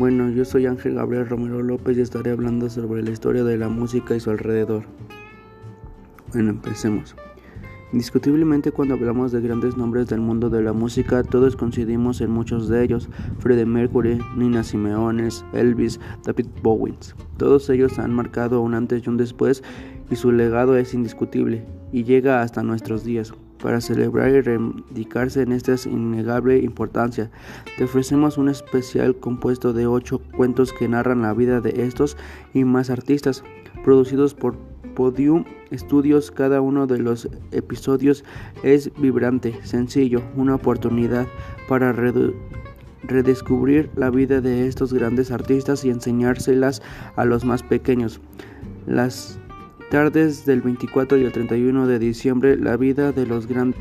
Bueno, yo soy Ángel Gabriel Romero López y estaré hablando sobre la historia de la música y su alrededor. Bueno, empecemos. Indiscutiblemente cuando hablamos de grandes nombres del mundo de la música, todos coincidimos en muchos de ellos. Freddie Mercury, Nina Simeones, Elvis, David Bowie. Todos ellos han marcado un antes y un después y su legado es indiscutible y llega hasta nuestros días. Para celebrar y reivindicarse en esta innegable importancia, te ofrecemos un especial compuesto de ocho cuentos que narran la vida de estos y más artistas, producidos por Podium Studios. Cada uno de los episodios es vibrante, sencillo, una oportunidad para redescubrir la vida de estos grandes artistas y enseñárselas a los más pequeños. Las tardes del 24 y el 31 de diciembre, la vida de los grandes